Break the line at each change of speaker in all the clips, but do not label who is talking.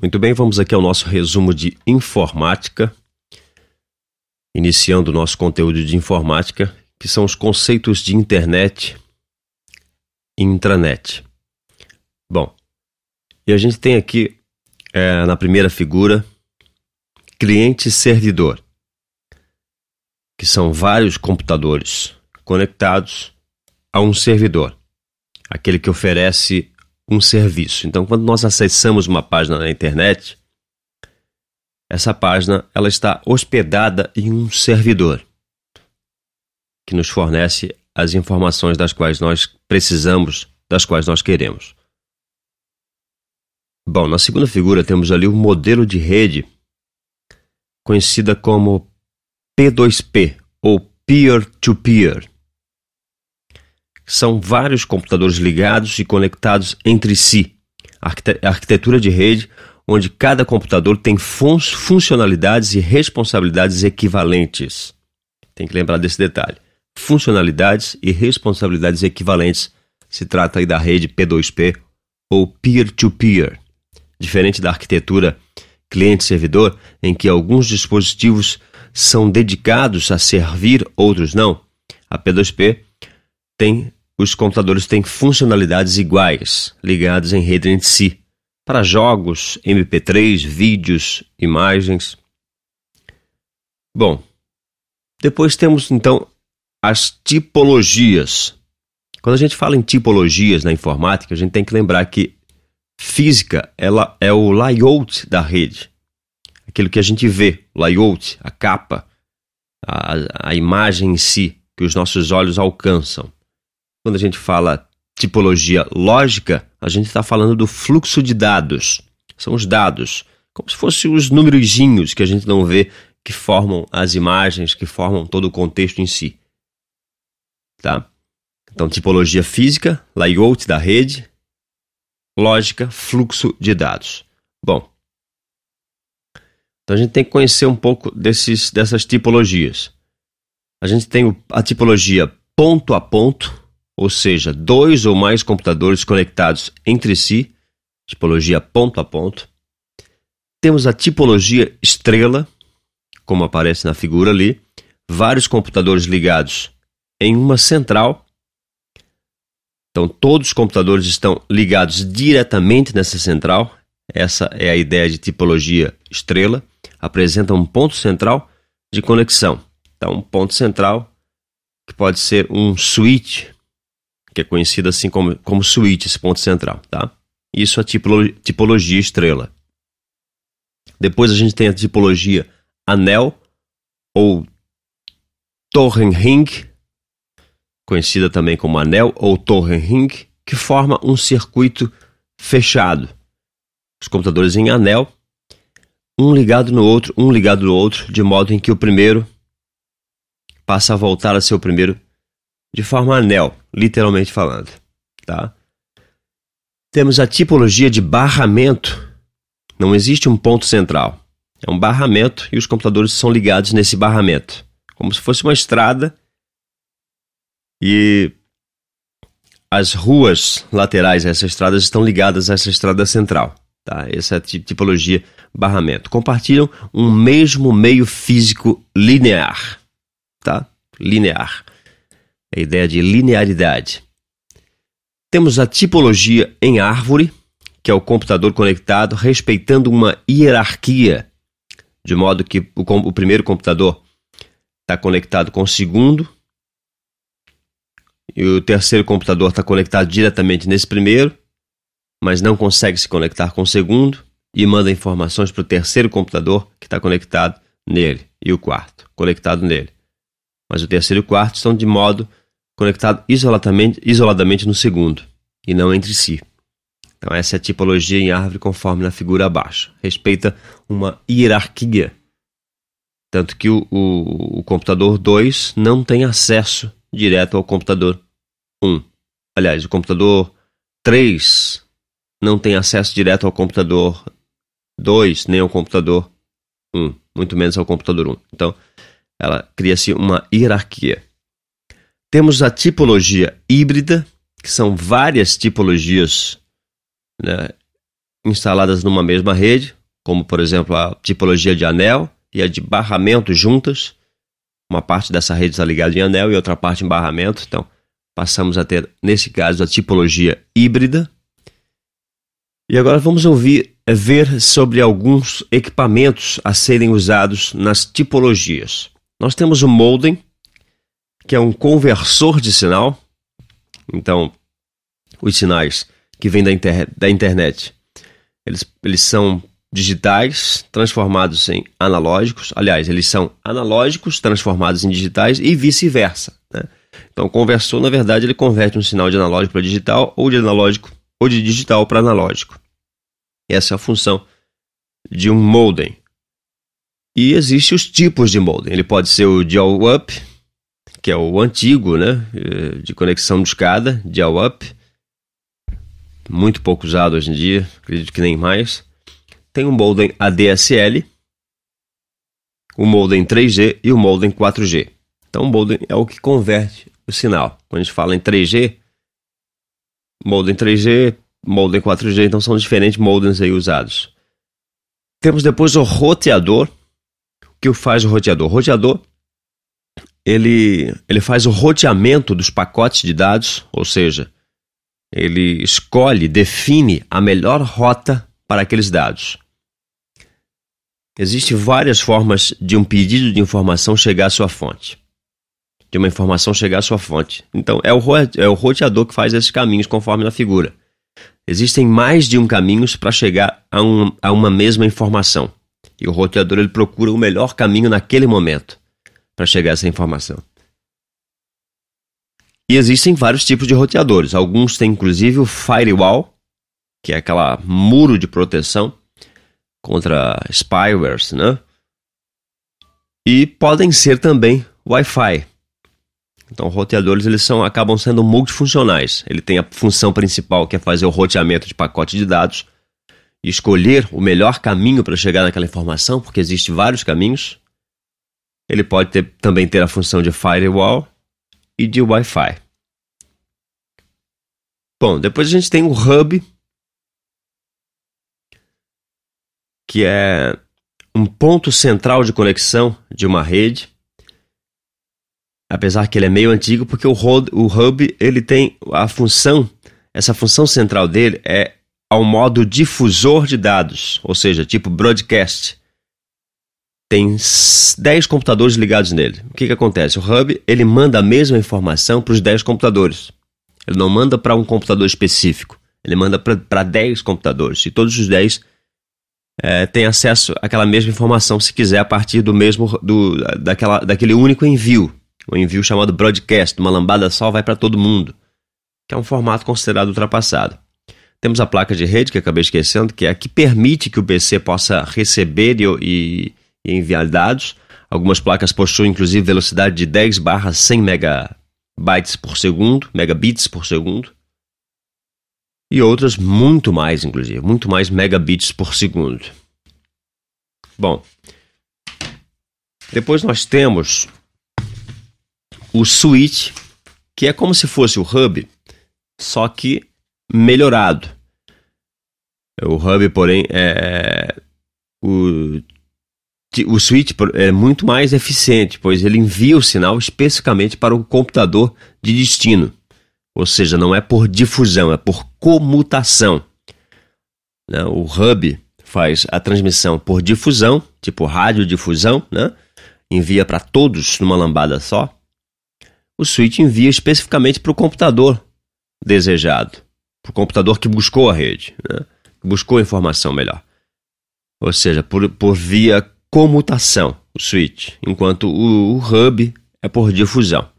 Muito bem, vamos aqui ao nosso resumo de informática. Iniciando o nosso conteúdo de informática, que são os conceitos de internet e intranet. Bom, e a gente tem aqui é, na primeira figura cliente-servidor, que são vários computadores conectados a um servidor, aquele que oferece um serviço. Então, quando nós acessamos uma página na internet, essa página ela está hospedada em um servidor que nos fornece as informações das quais nós precisamos, das quais nós queremos. Bom, na segunda figura temos ali o modelo de rede conhecida como P2P ou peer-to-peer. -peer. São vários computadores ligados e conectados entre si. Arquitetura de rede onde cada computador tem fun funcionalidades e responsabilidades equivalentes. Tem que lembrar desse detalhe. Funcionalidades e responsabilidades equivalentes. Se trata aí da rede P2P ou peer-to-peer. -peer. Diferente da arquitetura cliente-servidor, em que alguns dispositivos são dedicados a servir, outros não, a P2P tem os computadores têm funcionalidades iguais, ligados em rede entre si, para jogos, MP3, vídeos, imagens. Bom, depois temos então as tipologias. Quando a gente fala em tipologias na informática, a gente tem que lembrar que física ela é o layout da rede. Aquilo que a gente vê, o layout, a capa, a, a imagem em si, que os nossos olhos alcançam. Quando a gente fala tipologia lógica, a gente está falando do fluxo de dados. São os dados, como se fossem os numerozinhos que a gente não vê, que formam as imagens, que formam todo o contexto em si. Tá? Então, tipologia física, layout da rede, lógica, fluxo de dados. Bom, então a gente tem que conhecer um pouco desses, dessas tipologias. A gente tem a tipologia ponto a ponto, ou seja, dois ou mais computadores conectados entre si, tipologia ponto a ponto. Temos a tipologia estrela, como aparece na figura ali, vários computadores ligados em uma central. Então, todos os computadores estão ligados diretamente nessa central. Essa é a ideia de tipologia estrela. Apresenta um ponto central de conexão. Então, um ponto central que pode ser um switch que é conhecido assim como, como switch, esse ponto central, tá? Isso é tipolo, tipologia estrela. Depois a gente tem a tipologia anel ou Torrenring, conhecida também como anel ou Torrenring, que forma um circuito fechado. Os computadores em anel, um ligado no outro, um ligado no outro, de modo em que o primeiro passa a voltar a ser o primeiro de forma anel, literalmente falando, tá? Temos a tipologia de barramento. Não existe um ponto central. É um barramento e os computadores são ligados nesse barramento, como se fosse uma estrada e as ruas laterais dessa estrada estão ligadas a essa estrada central. Tá? Essa é a tipologia barramento. Compartilham um mesmo meio físico linear. Tá? Linear a ideia de linearidade. Temos a tipologia em árvore, que é o computador conectado respeitando uma hierarquia, de modo que o, o primeiro computador está conectado com o segundo, e o terceiro computador está conectado diretamente nesse primeiro, mas não consegue se conectar com o segundo, e manda informações para o terceiro computador que está conectado nele, e o quarto, conectado nele. Mas o terceiro e o quarto estão de modo conectado isoladamente, isoladamente no segundo, e não entre si. Então, essa é a tipologia em árvore conforme na figura abaixo. Respeita uma hierarquia. Tanto que o, o, o computador 2 não tem acesso direto ao computador 1. Aliás, o computador 3 não tem acesso direto ao computador 2, nem ao computador 1, muito menos ao computador 1. Então, ela cria-se uma hierarquia. Temos a tipologia híbrida, que são várias tipologias né, instaladas numa mesma rede, como por exemplo a tipologia de anel e a de barramento juntas. Uma parte dessa rede está ligada em anel e outra parte em barramento. Então, passamos a ter, nesse caso, a tipologia híbrida. E agora vamos ouvir, é, ver sobre alguns equipamentos a serem usados nas tipologias. Nós temos o modem, que é um conversor de sinal. Então, os sinais que vêm da, inter da internet, eles, eles são digitais transformados em analógicos. Aliás, eles são analógicos transformados em digitais e vice-versa. Né? Então, o conversor, na verdade, ele converte um sinal de analógico para digital ou de analógico ou de digital para analógico. Essa é a função de um modem. E existem os tipos de modem. Ele pode ser o dial-up, que é o antigo, né, eh, de conexão de escada, dial-up, muito pouco usado hoje em dia, acredito que nem mais. Tem o modem ADSL, o modem 3G e o modem 4G. Então, o modem é o que converte o sinal. Quando a gente fala em 3G, modem 3G, modem 4G, então são diferentes modems aí usados. Temos depois o roteador. O que faz o roteador? O roteador ele, ele faz o roteamento dos pacotes de dados, ou seja, ele escolhe, define a melhor rota para aqueles dados. Existem várias formas de um pedido de informação chegar à sua fonte. De uma informação chegar à sua fonte. Então, é o, é o roteador que faz esses caminhos conforme na figura. Existem mais de um caminhos para chegar a, um, a uma mesma informação. E o roteador ele procura o melhor caminho naquele momento para chegar a essa informação. E existem vários tipos de roteadores. Alguns têm inclusive o firewall, que é aquela muro de proteção contra spywares, né? E podem ser também Wi-Fi. Então, roteadores eles são, acabam sendo multifuncionais. Ele tem a função principal que é fazer o roteamento de pacote de dados e escolher o melhor caminho para chegar naquela informação, porque existem vários caminhos. Ele pode ter, também ter a função de firewall e de Wi-Fi. Bom, depois a gente tem o hub, que é um ponto central de conexão de uma rede. Apesar que ele é meio antigo, porque o, hub ele tem a função, essa função central dele é ao modo difusor de dados, ou seja, tipo broadcast tem 10 computadores ligados nele. O que, que acontece? O hub ele manda a mesma informação para os 10 computadores. Ele não manda para um computador específico. Ele manda para 10 computadores. E todos os 10 é, têm acesso àquela mesma informação, se quiser, a partir do mesmo do, daquela, daquele único envio. Um envio chamado broadcast, uma lambada só vai para todo mundo. Que é um formato considerado ultrapassado. Temos a placa de rede, que acabei esquecendo, que é a que permite que o PC possa receber e, e e enviar dados. Algumas placas possuem inclusive velocidade de 10 barra 100 megabytes por segundo, megabits por segundo. E outras muito mais, inclusive, muito mais megabits por segundo. Bom, depois nós temos o switch, que é como se fosse o hub, só que melhorado. O hub, porém, é o o switch é muito mais eficiente, pois ele envia o sinal especificamente para o computador de destino. Ou seja, não é por difusão, é por comutação. Né? O hub faz a transmissão por difusão, tipo radiodifusão, né? envia para todos numa lambada só. O switch envia especificamente para o computador desejado, para o computador que buscou a rede, né? buscou a informação melhor. Ou seja, por, por via comutação, o switch, enquanto o, o hub é por difusão.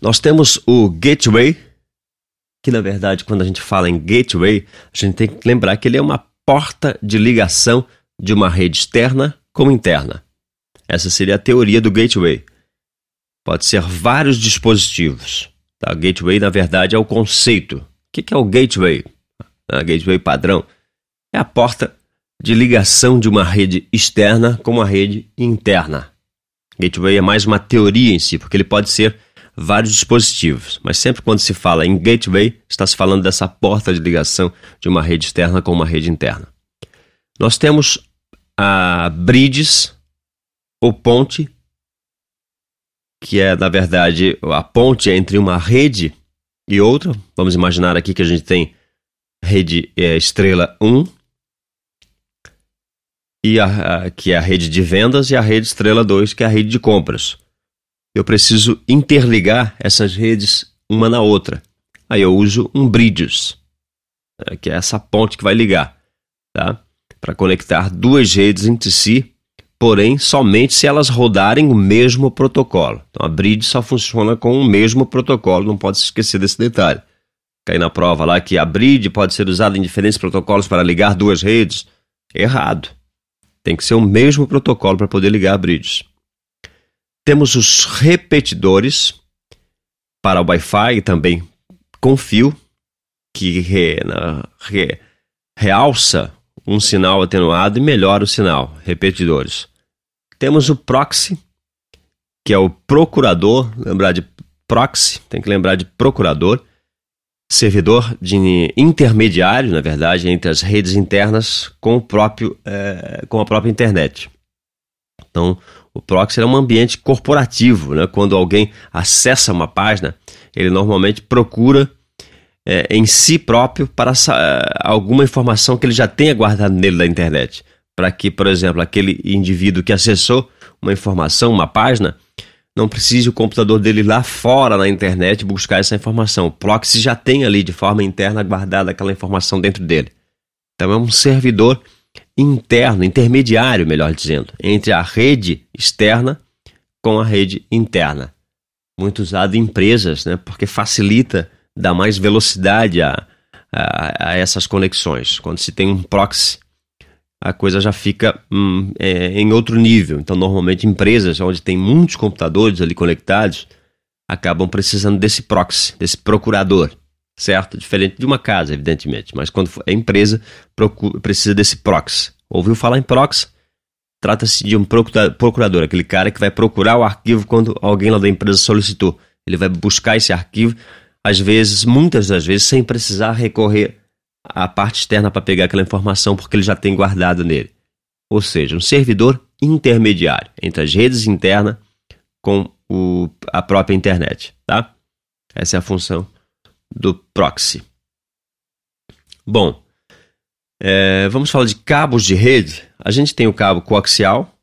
Nós temos o gateway, que na verdade, quando a gente fala em gateway, a gente tem que lembrar que ele é uma porta de ligação de uma rede externa com interna. Essa seria a teoria do gateway. Pode ser vários dispositivos. Tá? Gateway, na verdade, é o conceito. O que é o gateway? A gateway padrão é a porta de ligação de uma rede externa com uma rede interna. Gateway é mais uma teoria em si, porque ele pode ser vários dispositivos, mas sempre quando se fala em gateway, está se falando dessa porta de ligação de uma rede externa com uma rede interna. Nós temos a bridges, ou ponte, que é, na verdade, a ponte entre uma rede e outra. Vamos imaginar aqui que a gente tem rede é, estrela 1, e a, a, que é a rede de vendas, e a rede estrela 2, que é a rede de compras. Eu preciso interligar essas redes uma na outra. Aí eu uso um bridges, é, que é essa ponte que vai ligar, tá? Para conectar duas redes entre si porém somente se elas rodarem o mesmo protocolo. Então a bridge só funciona com o mesmo protocolo, não pode se esquecer desse detalhe. Cai na prova lá que a bridge pode ser usada em diferentes protocolos para ligar duas redes. Errado. Tem que ser o mesmo protocolo para poder ligar a bridge. Temos os repetidores para o Wi-Fi e também com fio, que re, na, re, realça um sinal atenuado e melhora o sinal. Repetidores. Temos o proxy, que é o procurador, lembrar de proxy, tem que lembrar de procurador, servidor de intermediário, na verdade, entre as redes internas com o próprio é, com a própria internet. Então, o proxy é um ambiente corporativo, né? Quando alguém acessa uma página, ele normalmente procura é, em si próprio para é, alguma informação que ele já tenha guardado nele da internet para que, por exemplo, aquele indivíduo que acessou uma informação, uma página, não precise o computador dele lá fora na internet buscar essa informação. O proxy já tem ali de forma interna guardada aquela informação dentro dele. Então é um servidor interno, intermediário, melhor dizendo, entre a rede externa com a rede interna. Muito usado em empresas, né, porque facilita, dá mais velocidade a, a, a essas conexões. Quando se tem um proxy a coisa já fica hum, é, em outro nível. Então, normalmente, empresas onde tem muitos computadores ali conectados acabam precisando desse proxy, desse procurador, certo? Diferente de uma casa, evidentemente. Mas quando é empresa, procura, precisa desse proxy. Ouviu falar em proxy? Trata-se de um procurador, aquele cara que vai procurar o arquivo quando alguém lá da empresa solicitou. Ele vai buscar esse arquivo, às vezes, muitas das vezes, sem precisar recorrer a parte externa para pegar aquela informação porque ele já tem guardado nele. Ou seja, um servidor intermediário entre as redes internas com o, a própria internet, tá? Essa é a função do proxy. Bom, é, vamos falar de cabos de rede. A gente tem o cabo coaxial,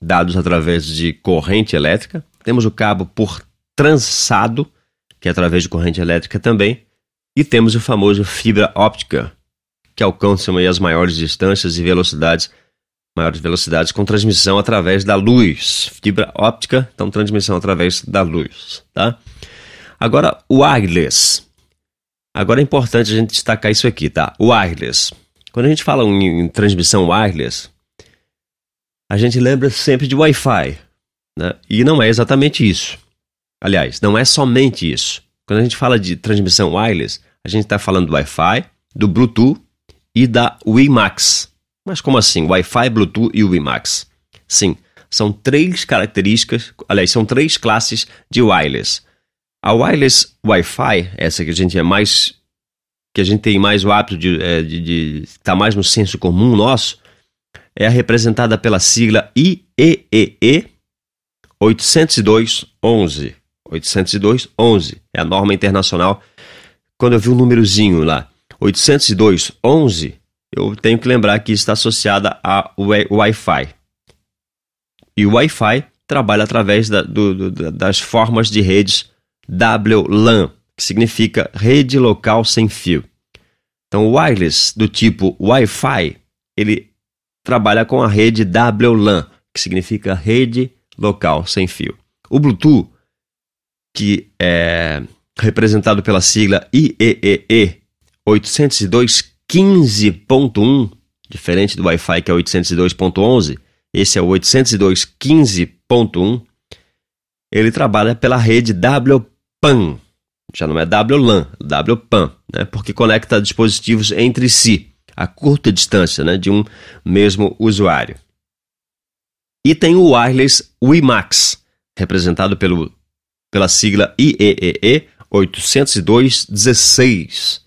dados através de corrente elétrica. Temos o cabo por trançado, que é através de corrente elétrica também. E temos o famoso fibra óptica, que alcança as maiores distâncias e velocidades, maiores velocidades com transmissão através da luz. Fibra óptica, então transmissão através da luz, tá? Agora, o wireless. Agora é importante a gente destacar isso aqui, tá? O wireless. Quando a gente fala em, em transmissão wireless, a gente lembra sempre de Wi-Fi, né? E não é exatamente isso. Aliás, não é somente isso. Quando a gente fala de transmissão wireless, a gente está falando do Wi-Fi, do Bluetooth e da WiMAX. Mas como assim? Wi-Fi, Bluetooth e WiMAX? Sim, são três características, aliás, são três classes de wireless. A wireless Wi-Fi, essa que a gente é mais que a gente tem mais o hábito de estar é, de, de, tá mais no senso comum nosso, é representada pela sigla IEEE 802.11. 802.11 é a norma internacional quando eu vi um númerozinho lá, 802.11, eu tenho que lembrar que está associada a Wi-Fi. E o Wi-Fi trabalha através da, do, do, das formas de redes WLAN, que significa rede local sem fio. Então, o wireless do tipo Wi-Fi, ele trabalha com a rede WLAN, que significa rede local sem fio. O Bluetooth, que é representado pela sigla IEEE 802.15.1, diferente do Wi-Fi que é 802.11, esse é o 802.15.1, ele trabalha pela rede WPAN, já não é WLAN, WPAN, né, porque conecta dispositivos entre si, a curta distância né, de um mesmo usuário. E tem o wireless WiMAX, representado pelo pela sigla IEEE 802.16,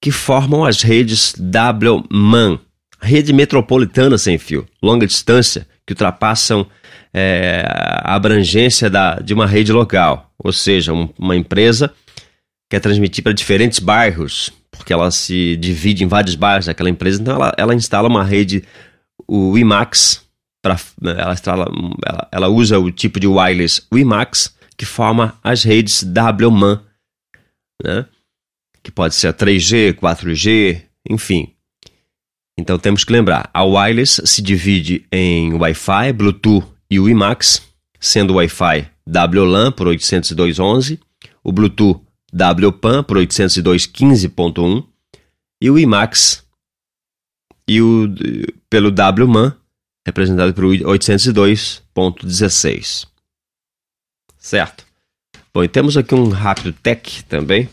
que formam as redes WMAN, rede metropolitana sem fio, longa distância, que ultrapassam é, a abrangência da, de uma rede local, ou seja, um, uma empresa quer transmitir para diferentes bairros, porque ela se divide em vários bairros daquela empresa, então ela, ela instala uma rede, o WiMAX, ela, ela, ela usa o tipo de wireless WiMAX, que forma as redes WMAN, né? que pode ser 3G, 4G, enfim. Então temos que lembrar, a wireless se divide em Wi-Fi, Bluetooth e WiMAX, sendo o Wi-Fi WLAN por 802.11, o Bluetooth WPAN por 802.15.1 e o WiMAX e o, pelo WMAN, representado por 802.16. Certo? Bom, e temos aqui um rápido tech também,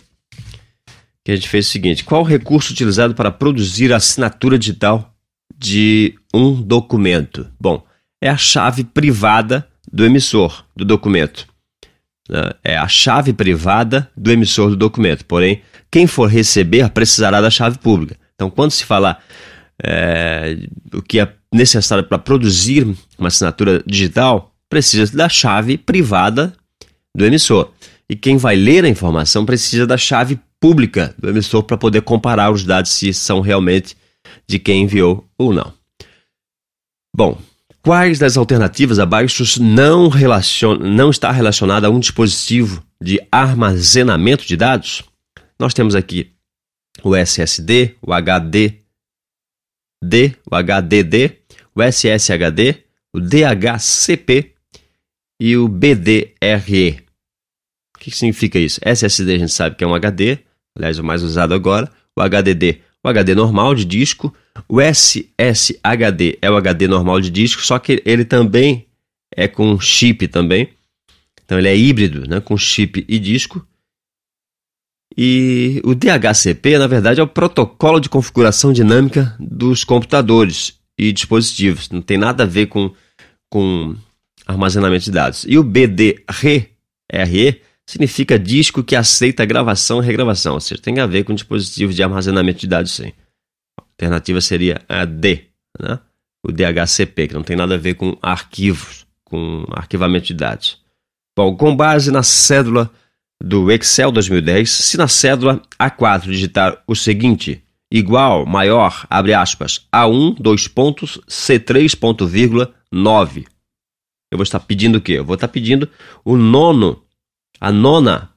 que a gente fez o seguinte: qual o recurso utilizado para produzir a assinatura digital de um documento? Bom, é a chave privada do emissor do documento. Né? É a chave privada do emissor do documento. Porém, quem for receber precisará da chave pública. Então, quando se falar é, o que é necessário para produzir uma assinatura digital, precisa da chave privada do emissor. E quem vai ler a informação precisa da chave pública do emissor para poder comparar os dados se são realmente de quem enviou ou não. Bom, quais das alternativas abaixo não, relaciona, não está relacionada a um dispositivo de armazenamento de dados? Nós temos aqui o SSD, o HD, D, o HDD, o SSHD, o DHCP e o BDRE. O que significa isso? SSD a gente sabe que é um HD, aliás, o mais usado agora. O HDD, o HD normal de disco. O SSHD é o HD normal de disco, só que ele também é com chip também. Então ele é híbrido, né, com chip e disco. E o DHCP, na verdade, é o protocolo de configuração dinâmica dos computadores e dispositivos. Não tem nada a ver com, com armazenamento de dados. E o BDRE significa disco que aceita gravação e regravação, ou seja, tem a ver com dispositivo de armazenamento de dados sim. A alternativa seria a D, né? o DHCP, que não tem nada a ver com arquivos, com arquivamento de dados. Bom, com base na cédula do Excel 2010, se na cédula A4 digitar o seguinte, igual, maior, abre aspas, A1, dois pontos, C3, 9, eu vou estar pedindo o quê? Eu vou estar pedindo o nono, a nona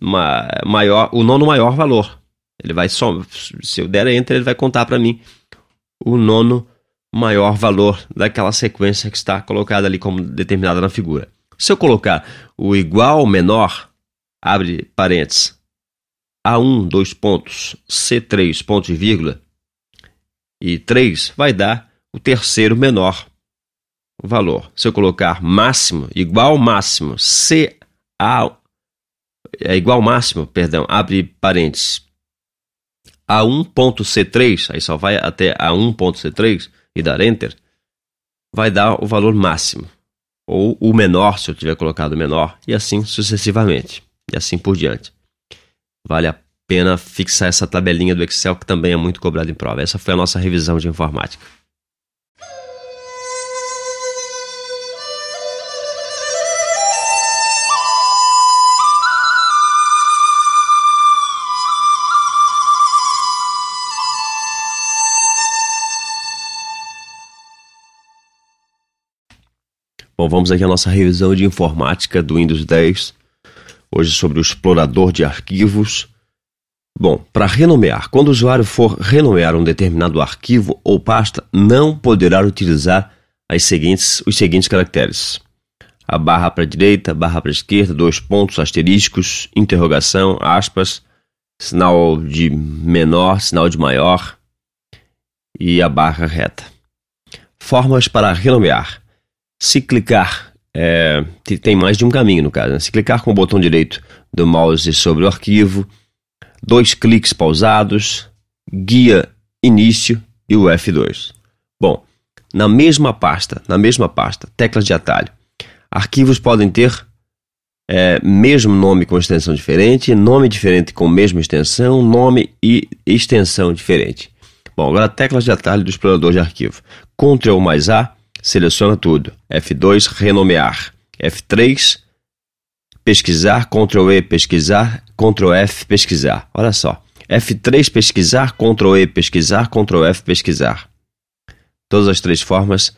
maior, o nono maior valor. Ele vai só, se eu der enter, ele vai contar para mim o nono maior valor daquela sequência que está colocada ali como determinada na figura. Se eu colocar o igual menor, abre parênteses, A1, dois pontos, C3, ponto e vírgula, e 3 vai dar o terceiro menor valor. Se eu colocar máximo, igual máximo, CA é igual máximo, perdão, abre parênteses, a 1.C3, aí só vai até a 1.C3 e dar Enter, vai dar o valor máximo. Ou o menor, se eu tiver colocado menor, e assim sucessivamente. E assim por diante. Vale a pena fixar essa tabelinha do Excel que também é muito cobrado em prova. Essa foi a nossa revisão de informática. Vamos aqui à nossa revisão de informática do Windows 10. Hoje sobre o explorador de arquivos. Bom, para renomear, quando o usuário for renomear um determinado arquivo ou pasta, não poderá utilizar as seguintes, os seguintes caracteres: a barra para a direita, barra para a esquerda, dois pontos, asteriscos, interrogação, aspas, sinal de menor, sinal de maior e a barra reta. Formas para renomear. Se clicar, é, tem mais de um caminho no caso. Né? Se clicar com o botão direito do mouse sobre o arquivo, dois cliques pausados, guia início e o F2. Bom, na mesma pasta, na mesma pasta, teclas de atalho, arquivos podem ter é, mesmo nome com extensão diferente, nome diferente com mesma extensão, nome e extensão diferente. Bom, agora teclas de atalho do explorador de arquivo. Ctrl mais A, seleciona tudo. F2, renomear. F3, pesquisar, Ctrl E, pesquisar, Ctrl F, pesquisar. Olha só. F3, pesquisar, Ctrl E, pesquisar, Ctrl F, pesquisar. Todas as três formas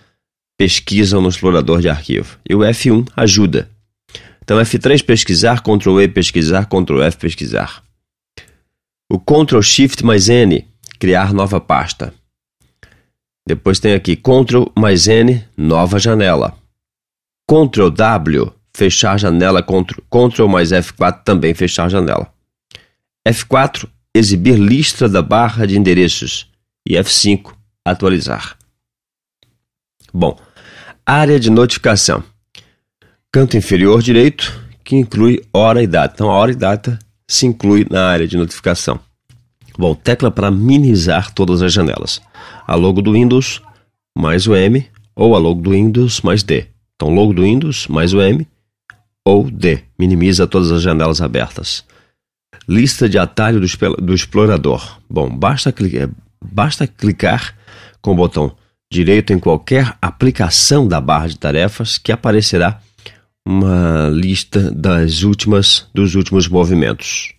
pesquisam no explorador de arquivo. E o F1 ajuda. Então, F3, pesquisar, Ctrl E, pesquisar, Ctrl F, pesquisar. O Ctrl Shift mais N criar nova pasta. Depois tem aqui Ctrl mais N, nova janela. Ctrl W, fechar janela, Ctrl, Ctrl mais F4 também fechar janela. F4, exibir lista da barra de endereços. E F5, atualizar. Bom, área de notificação. Canto inferior direito, que inclui hora e data. Então, a hora e data se inclui na área de notificação. Bom, tecla para minimizar todas as janelas. A logo do Windows mais o M ou a logo do Windows mais D. Então, logo do Windows mais o M ou D. Minimiza todas as janelas abertas. Lista de atalho do, do explorador. Bom, basta, clicar, basta clicar com o botão direito em qualquer aplicação da barra de tarefas que aparecerá uma lista das últimas dos últimos movimentos.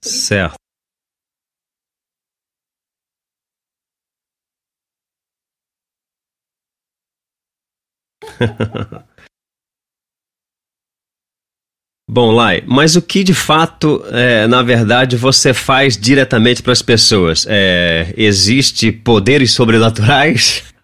Certo. Bom, Lai, mas o que de fato, é, na verdade, você faz diretamente para as pessoas? É, existe poderes sobrenaturais?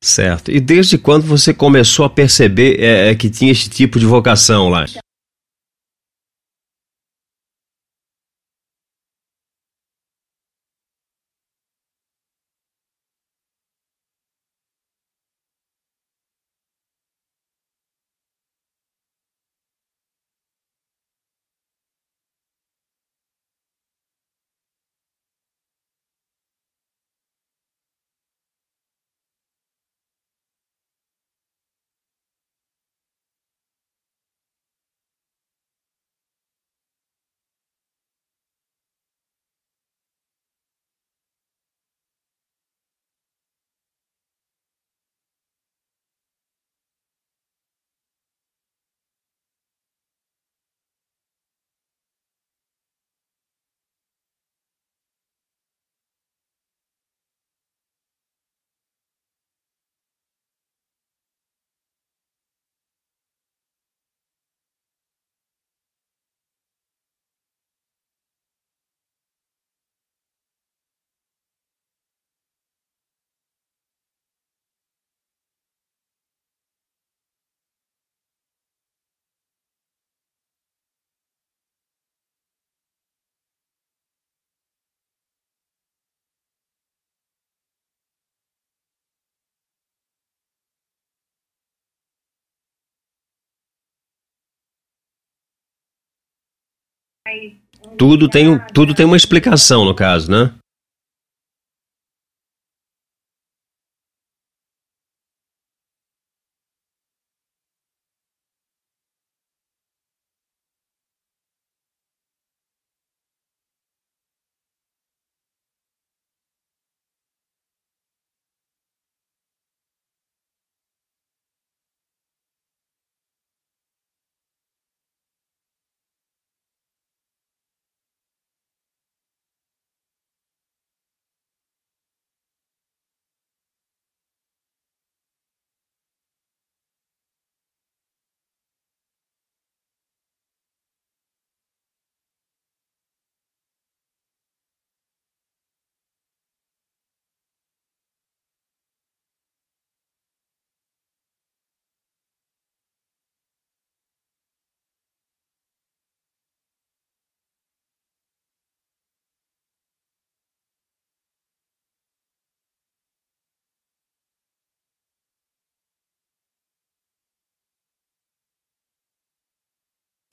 Certo. E desde quando você começou a perceber é, é que tinha esse tipo de vocação lá? Tudo tem, tudo tem uma explicação, no caso, né?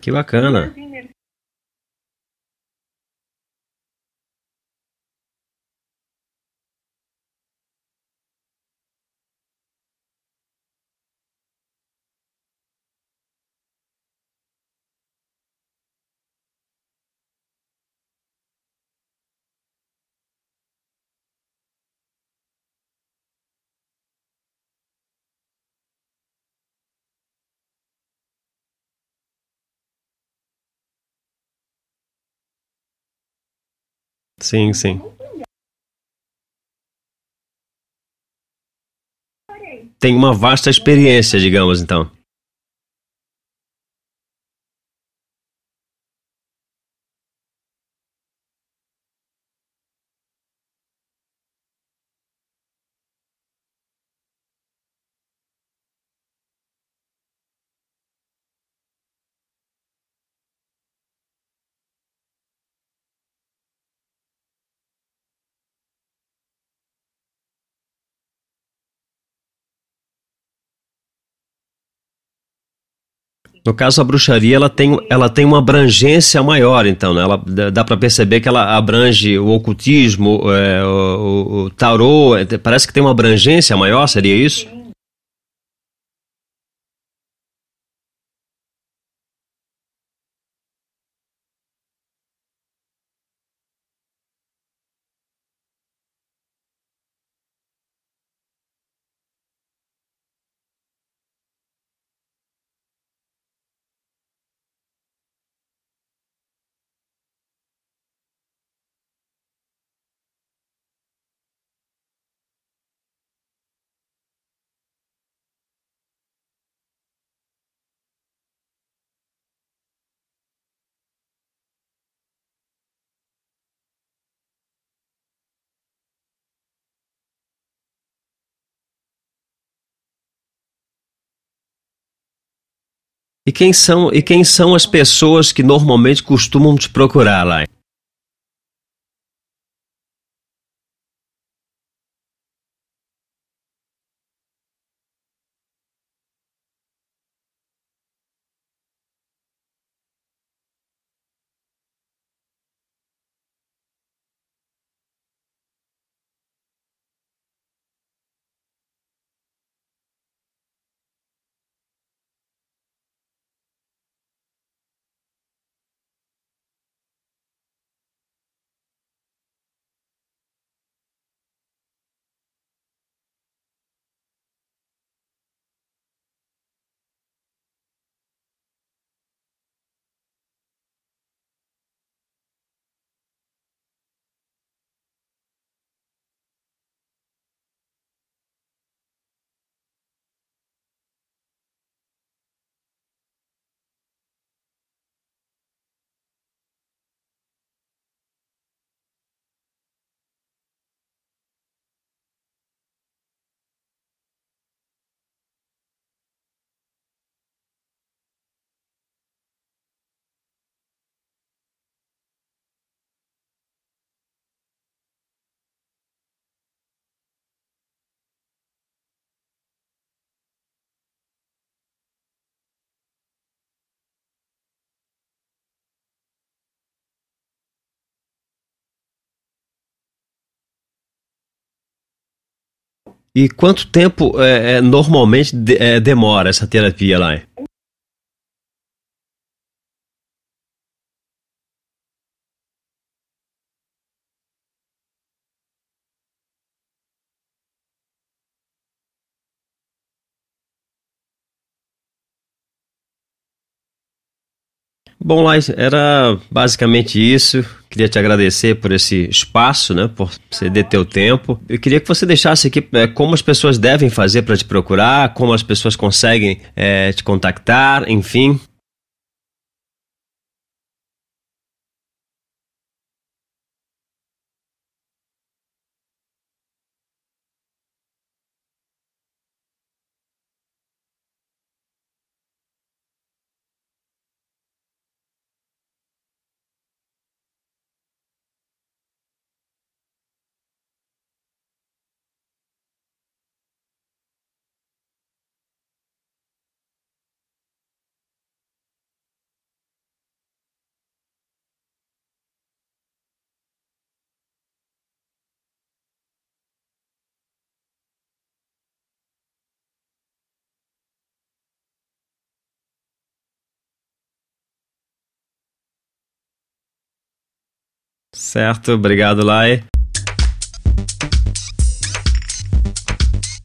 Que bacana. Sim, sim. Tem uma vasta experiência, digamos, então. No caso, a bruxaria ela tem, ela tem uma abrangência maior, então, né? Ela, dá para perceber que ela abrange o ocultismo, é, o, o, tarô, é, parece que tem uma abrangência maior, seria isso? E quem são, e quem são as pessoas que normalmente costumam te procurar lá? E quanto tempo é, é normalmente de, é, demora essa terapia lá? Bom, Lais, era basicamente isso. Queria te agradecer por esse espaço, né, por ceder teu tempo. Eu queria que você deixasse aqui é, como as pessoas devem fazer para te procurar, como as pessoas conseguem é, te contactar, enfim. Certo, obrigado, Lai.